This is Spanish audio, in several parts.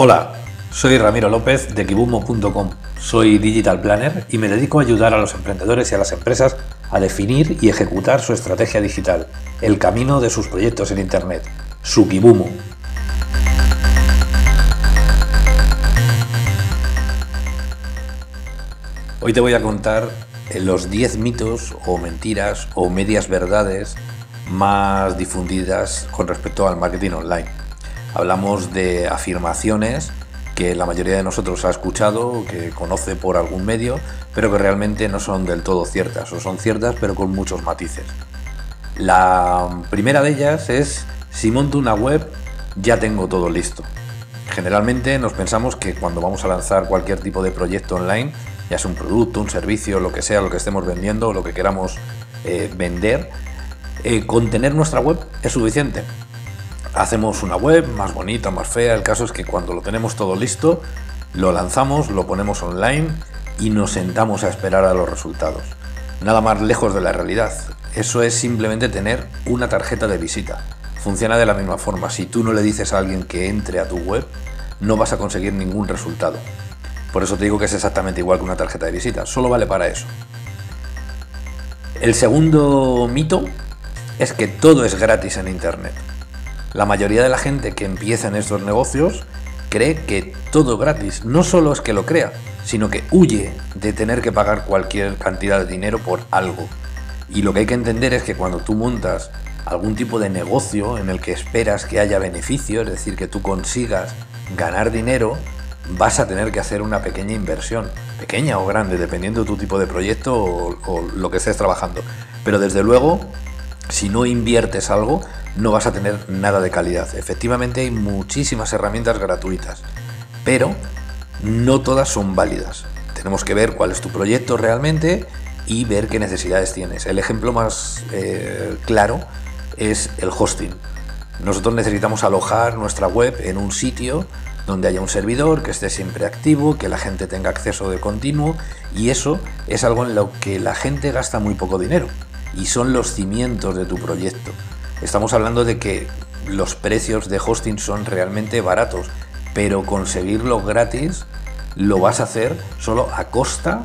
Hola, soy Ramiro López de kibumo.com. Soy Digital Planner y me dedico a ayudar a los emprendedores y a las empresas a definir y ejecutar su estrategia digital, el camino de sus proyectos en Internet, su Kibumo. Hoy te voy a contar los 10 mitos o mentiras o medias verdades más difundidas con respecto al marketing online. Hablamos de afirmaciones que la mayoría de nosotros ha escuchado, que conoce por algún medio, pero que realmente no son del todo ciertas, o son ciertas pero con muchos matices. La primera de ellas es, si monto una web, ya tengo todo listo. Generalmente nos pensamos que cuando vamos a lanzar cualquier tipo de proyecto online, ya sea un producto, un servicio, lo que sea, lo que estemos vendiendo, lo que queramos eh, vender, eh, con tener nuestra web es suficiente hacemos una web más bonita, más fea. El caso es que cuando lo tenemos todo listo, lo lanzamos, lo ponemos online y nos sentamos a esperar a los resultados. Nada más lejos de la realidad. Eso es simplemente tener una tarjeta de visita. Funciona de la misma forma. Si tú no le dices a alguien que entre a tu web, no vas a conseguir ningún resultado. Por eso te digo que es exactamente igual que una tarjeta de visita. Solo vale para eso. El segundo mito es que todo es gratis en Internet. La mayoría de la gente que empieza en estos negocios cree que todo gratis. No solo es que lo crea, sino que huye de tener que pagar cualquier cantidad de dinero por algo. Y lo que hay que entender es que cuando tú montas algún tipo de negocio en el que esperas que haya beneficio, es decir, que tú consigas ganar dinero, vas a tener que hacer una pequeña inversión, pequeña o grande, dependiendo de tu tipo de proyecto o, o lo que estés trabajando. Pero desde luego, si no inviertes algo, no vas a tener nada de calidad. Efectivamente hay muchísimas herramientas gratuitas, pero no todas son válidas. Tenemos que ver cuál es tu proyecto realmente y ver qué necesidades tienes. El ejemplo más eh, claro es el hosting. Nosotros necesitamos alojar nuestra web en un sitio donde haya un servidor que esté siempre activo, que la gente tenga acceso de continuo y eso es algo en lo que la gente gasta muy poco dinero y son los cimientos de tu proyecto. Estamos hablando de que los precios de hosting son realmente baratos, pero conseguirlo gratis lo vas a hacer solo a costa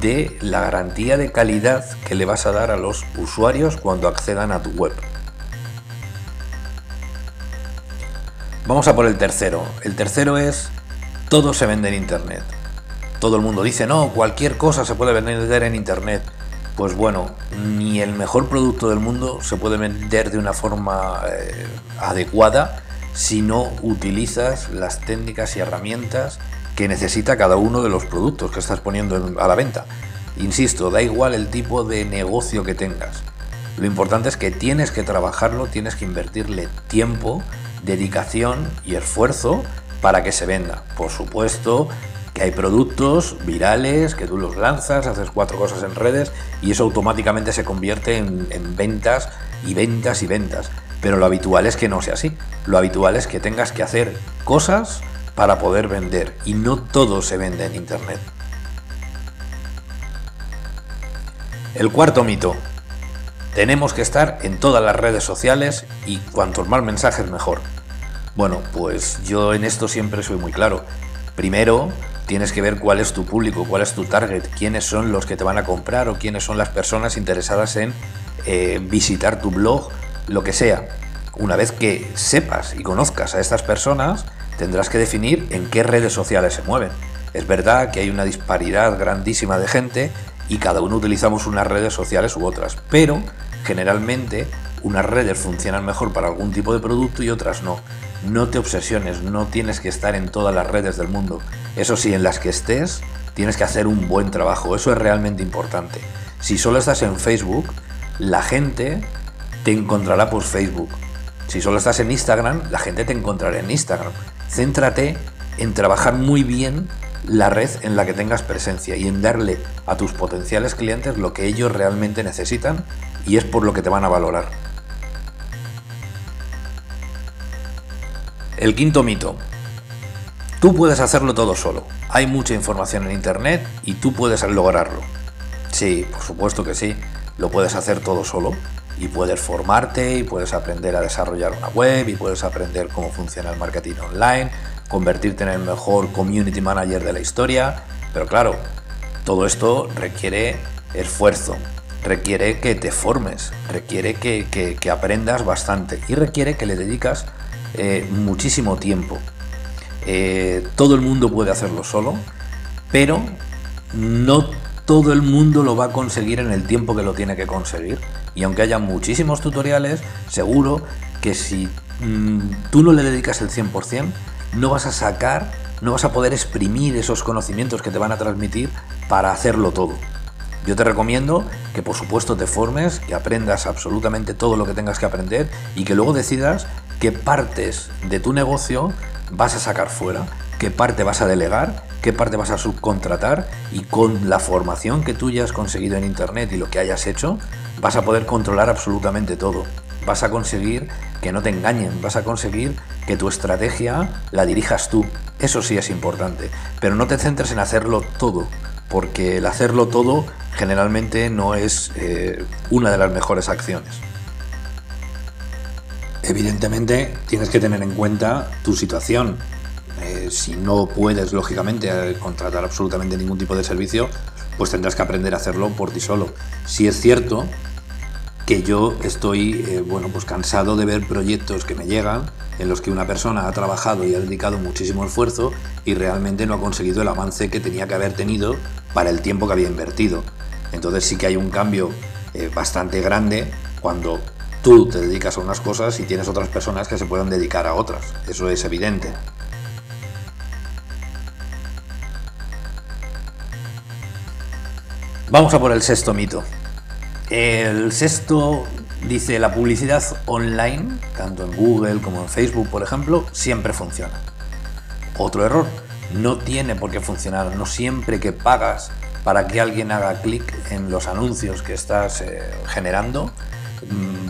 de la garantía de calidad que le vas a dar a los usuarios cuando accedan a tu web. Vamos a por el tercero. El tercero es todo se vende en internet. Todo el mundo dice, no, cualquier cosa se puede vender en internet pues bueno, ni el mejor producto del mundo se puede vender de una forma eh, adecuada si no utilizas las técnicas y herramientas que necesita cada uno de los productos que estás poniendo a la venta. Insisto, da igual el tipo de negocio que tengas. Lo importante es que tienes que trabajarlo, tienes que invertirle tiempo, dedicación y esfuerzo para que se venda. Por supuesto, que hay productos virales que tú los lanzas, haces cuatro cosas en redes y eso automáticamente se convierte en, ventas y ventas y ventas. Pero lo habitual es que no sea así. Lo habitual es que tengas que hacer cosas para poder vender y no todo se vende en Internet. El cuarto mito. Tenemos que estar en todas las redes sociales y cuantos más mensajes mejor. Bueno, pues yo en esto siempre soy muy claro. Primero, tienes que ver cuál es tu público, cuál es tu target, quiénes son los que te van a comprar o quiénes son las personas interesadas en eh, visitar tu blog, lo que sea. Una vez que sepas y conozcas a estas personas, tendrás que definir en qué redes sociales se mueven. Es verdad que hay una disparidad grandísima de gente y cada uno utilizamos unas redes sociales u otras, pero generalmente unas redes funcionan mejor para algún tipo de producto y otras no. No te obsesiones, no tienes que estar en todas las redes del mundo. Eso sí, en las que estés, tienes que hacer un buen trabajo. Eso es realmente importante. Si solo estás en Facebook, la gente te encontrará por Facebook. Si solo estás en Instagram, la gente te encontrará en Instagram. Céntrate en trabajar muy bien la red en la que tengas presencia y en darle a tus potenciales clientes lo que ellos realmente necesitan y es por lo que te van a valorar. El quinto mito. Tú puedes hacerlo todo solo. Hay mucha información en Internet y tú puedes lograrlo. Sí, por supuesto que sí. lo puedes hacer todo solo y puedes formarte y puedes aprender a desarrollar una web y puedes aprender cómo funciona el marketing online, convertirte en el mejor community manager de la historia, pero claro, todo esto requiere esfuerzo, requiere que te formes, requiere que, aprendas bastante y requiere que le dedicas eh, muchísimo tiempo. Eh, todo el mundo puede hacerlo solo, pero no todo el mundo lo va a conseguir en el tiempo que lo tiene que conseguir. Y aunque haya muchísimos tutoriales, seguro que si mm, tú no le dedicas el 100%, no vas a sacar, no vas a poder exprimir esos conocimientos que te van a transmitir para hacerlo todo. Yo te recomiendo que por supuesto te formes, que aprendas absolutamente todo lo que tengas que aprender y que luego decidas qué partes de tu negocio vas a sacar fuera, qué parte vas a delegar, qué parte vas a subcontratar y con la formación que tú ya has conseguido en Internet y lo que hayas hecho, vas a poder controlar absolutamente todo. Vas a conseguir que no te engañen, vas a conseguir que tu estrategia la dirijas tú. Eso sí es importante, pero no te centres en hacerlo todo, porque el hacerlo todo generalmente no es eh, una de las mejores acciones. Evidentemente tienes que tener en cuenta tu situación. Eh, si no puedes, lógicamente, eh, contratar absolutamente ningún tipo de servicio, pues tendrás que aprender a hacerlo por ti solo. Si es cierto que yo estoy bueno, pues cansado de ver proyectos que me llegan en los que una persona ha trabajado y ha dedicado muchísimo esfuerzo y realmente no ha conseguido el avance que tenía que haber tenido para el tiempo que había invertido. Entonces sí que hay un cambio eh, bastante grande cuando tú te dedicas a unas cosas y tienes otras personas que se puedan dedicar a otras. Eso es evidente. Vamos a por el sexto mito. El sexto dice la publicidad online, tanto en Google como en Facebook, por ejemplo, siempre funciona. Otro error, no tiene por qué funcionar, no siempre que pagas para que alguien haga clic en los anuncios que estás eh, generando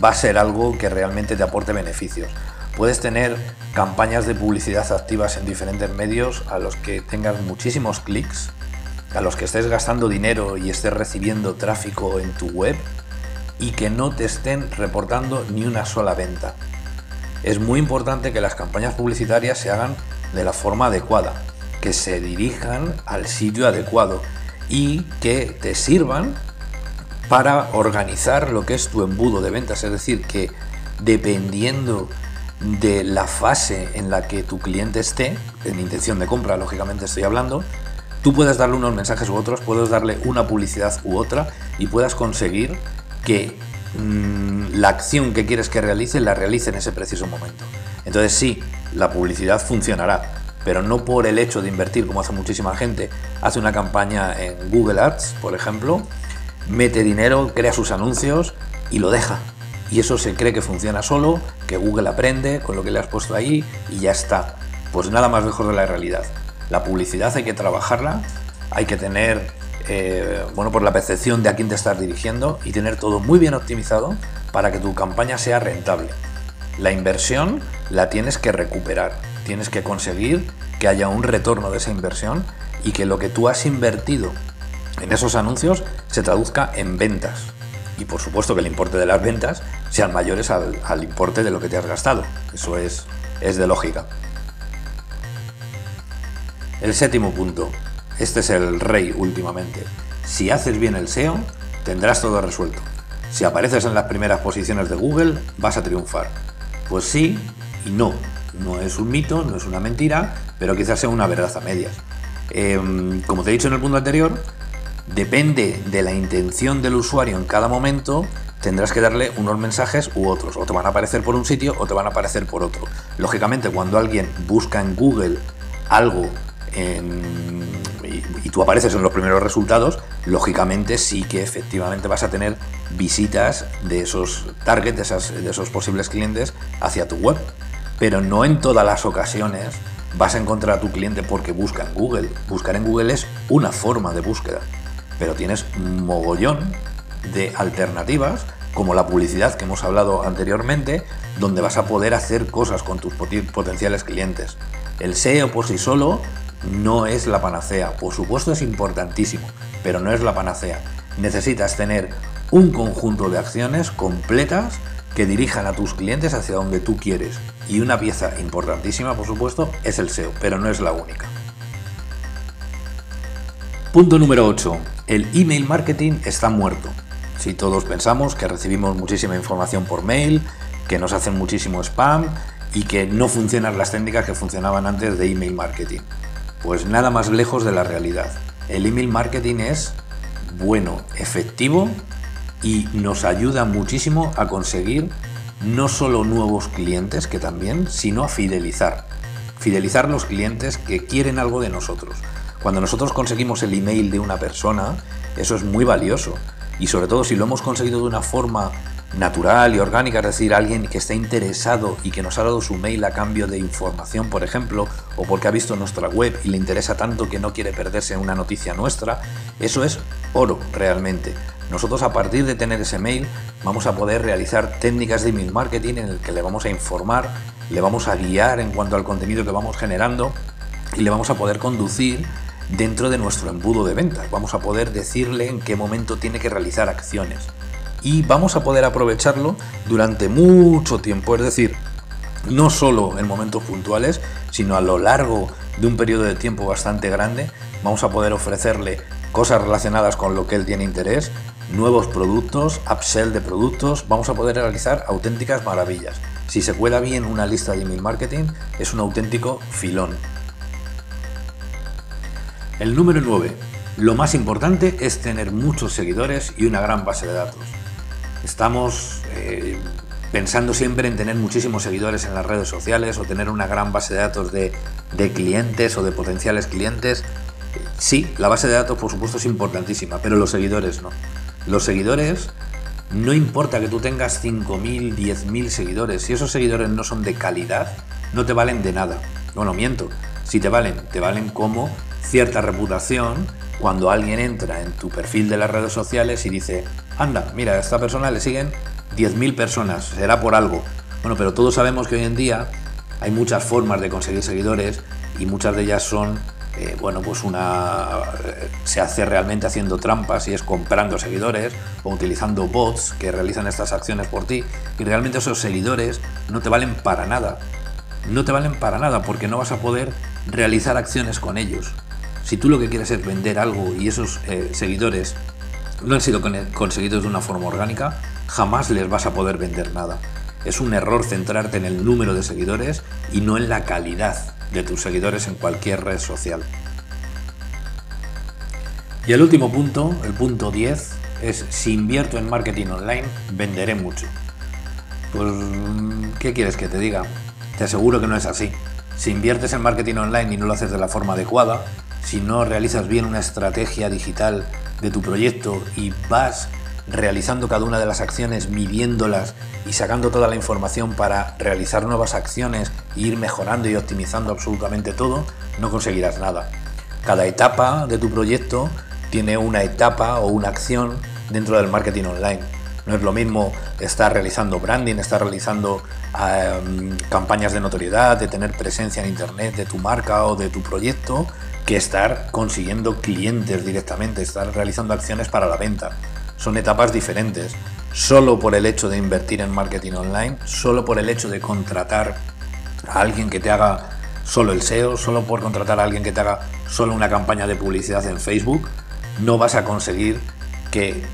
va a ser algo que realmente te aporte beneficios. Puedes tener campañas de publicidad activas en diferentes medios a los que tengas muchísimos clics, a los que estés gastando dinero y estés recibiendo tráfico en tu web y que no te estén reportando ni una sola venta. Es muy importante que las campañas publicitarias se hagan de la forma adecuada, que se dirijan al sitio adecuado y que te sirvan para organizar lo que es tu embudo de ventas. Es decir, que dependiendo de la fase en la que tu cliente esté, en intención de compra, lógicamente estoy hablando, tú puedes darle unos mensajes u otros, puedes darle una publicidad u otra y puedas conseguir que mm, la acción que quieres que realice la realice en ese preciso momento. Entonces sí, la publicidad funcionará, pero no por el hecho de invertir como hace muchísima gente. Hace una campaña en Google Ads, por ejemplo, mete dinero, crea sus anuncios y lo deja. Y eso se cree que funciona solo, que Google aprende con lo que le has puesto ahí y ya está. Pues nada más lejos de la realidad. La publicidad hay que trabajarla, hay que tener eh, bueno, por la percepción de a quién te estás dirigiendo y tener todo muy bien optimizado para que tu campaña sea rentable. La inversión la tienes que recuperar tienes que conseguir que haya un retorno de esa inversión y que lo que tú has invertido en esos anuncios se traduzca en ventas. Y por supuesto que el importe de las ventas sean mayores al, importe de lo que te has gastado. Eso es, es de lógica. El séptimo punto. Este es el rey últimamente. Si haces bien el SEO, tendrás todo resuelto. Si apareces en las primeras posiciones de Google, vas a triunfar. Pues sí y no no es un mito, no es una mentira, pero quizás sea una verdad a medias. Em, como te he dicho en el punto anterior, depende de la intención del usuario en cada momento, tendrás que darle unos mensajes u otros. O te van a aparecer por un sitio o te van a aparecer por otro. Lógicamente, cuando alguien busca en Google algo y, tú apareces en los primeros resultados, lógicamente sí que efectivamente vas a tener visitas de esos targets, de esos posibles clientes hacia tu web pero no en todas las ocasiones vas a encontrar a tu cliente porque busca en Google. Buscar en Google es una forma de búsqueda, pero tienes un mogollón de alternativas como la publicidad que hemos hablado anteriormente, donde vas a poder hacer cosas con tus potenciales clientes. El SEO por sí solo no es la panacea, por supuesto es importantísimo, pero no es la panacea. Necesitas tener un conjunto de acciones completas que dirijan a tus clientes hacia donde tú quieres. Y una pieza importantísima, por supuesto, es el SEO, pero no es la única. Punto número 8. El email marketing está muerto. Si todos pensamos que recibimos muchísima información por mail, que nos hacen muchísimo spam y que no funcionan las técnicas que funcionaban antes de email marketing. Pues nada más lejos de la realidad. El email marketing es bueno, efectivo y nos ayuda muchísimo a conseguir no solo nuevos clientes, que también, sino a fidelizar. Fidelizar los clientes que quieren algo de nosotros. Cuando nosotros conseguimos el email de una persona, eso es muy valioso. Y sobre todo si lo hemos conseguido de una forma natural y orgánica, es decir, alguien que está interesado y que nos ha dado su mail a cambio de información, por ejemplo, o porque ha visto nuestra web y le interesa tanto que no quiere perderse una noticia nuestra, eso es oro realmente. Nosotros a partir de tener ese mail vamos a poder realizar técnicas de email marketing en el que le vamos a informar, le vamos a guiar en cuanto al contenido que vamos generando y le vamos a poder conducir dentro de nuestro embudo de ventas. Vamos a poder decirle en qué momento tiene que realizar acciones y vamos a poder aprovecharlo durante mucho tiempo, es decir, no solo en momentos puntuales, sino a lo largo de un periodo de tiempo bastante grande, vamos a poder ofrecerle cosas relacionadas con lo que él tiene interés, nuevos productos, upsell de productos, vamos a poder realizar auténticas maravillas. Si se cuela bien una lista de email marketing, es un auténtico filón. El número 9. Lo más importante es tener muchos seguidores y una gran base de datos. Estamos eh, pensando siempre en tener muchísimos seguidores en las redes sociales o tener una gran base de datos de, clientes o de potenciales clientes. Sí, la base de datos por supuesto es importantísima, pero los seguidores no. Los seguidores no importa que tú tengas 5.000, 10.000 seguidores, si esos seguidores no son de calidad, no te valen de nada. Bueno, miento, si te valen, te valen como cierta reputación cuando alguien entra en tu perfil de las redes sociales y dice, anda, mira, a esta persona le siguen 10.000 personas, será por algo. Bueno, pero todos sabemos que hoy en día hay muchas formas de conseguir seguidores y muchas de ellas son, eh, bueno, pues una... Eh, se hace realmente haciendo trampas y es comprando seguidores o utilizando bots que realizan estas acciones por ti y realmente esos seguidores no te valen para nada. No te valen para nada porque no vas a poder realizar acciones con ellos. Si tú lo que quieres es vender algo y esos eh, seguidores no han sido conseguidos de una forma orgánica, jamás les vas a poder vender nada. Es un error centrarte en el número de seguidores y no en la calidad de tus seguidores en cualquier red social. Y el último punto, el punto 10, es si invierto en marketing online, venderé mucho. Pues, ¿qué quieres que te diga? Te aseguro que no es así. Si inviertes en marketing online y no lo haces de la forma adecuada, si no realizas bien una estrategia digital de tu proyecto y vas realizando cada una de las acciones, midiéndolas y sacando toda la información para realizar nuevas acciones e ir mejorando y optimizando absolutamente todo, no conseguirás nada. Cada etapa de tu proyecto tiene una etapa o una acción dentro del marketing online. No es lo mismo estar realizando branding, estar realizando em, campañas de notoriedad, de tener presencia en Internet de tu marca o de tu proyecto, que estar consiguiendo clientes directamente, estar realizando acciones para la venta. Son etapas diferentes. Solo por el hecho de invertir en marketing online, solo por el hecho de contratar a alguien que te haga solo el SEO, solo por contratar a alguien que te haga solo una campaña de publicidad en Facebook, no vas a conseguir que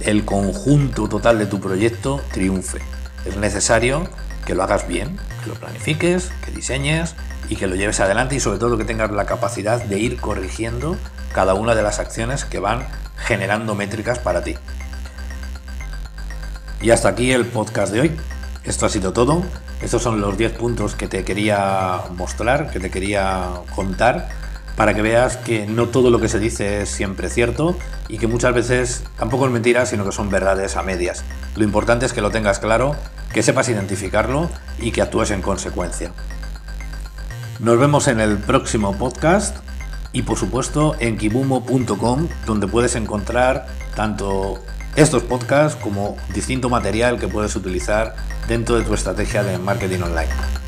el conjunto total de tu proyecto triunfe. Es necesario que lo hagas bien, que lo planifiques, que diseñes y que lo lleves adelante y sobre todo que tengas la capacidad de ir corrigiendo cada una de las acciones que van generando métricas para ti. Y hasta aquí el podcast de hoy. Esto ha sido todo. Estos son los 10 puntos que te quería mostrar, que te quería contar, para que veas que no todo lo que se dice es siempre cierto y que muchas veces tampoco es mentira, sino que son verdades a medias. Lo importante es que lo tengas claro, que sepas identificarlo y que actúes en consecuencia. Nos vemos en el próximo podcast y por supuesto en kibumo.com donde puedes encontrar tanto estos podcasts como distinto material que puedes utilizar dentro de tu estrategia de marketing online.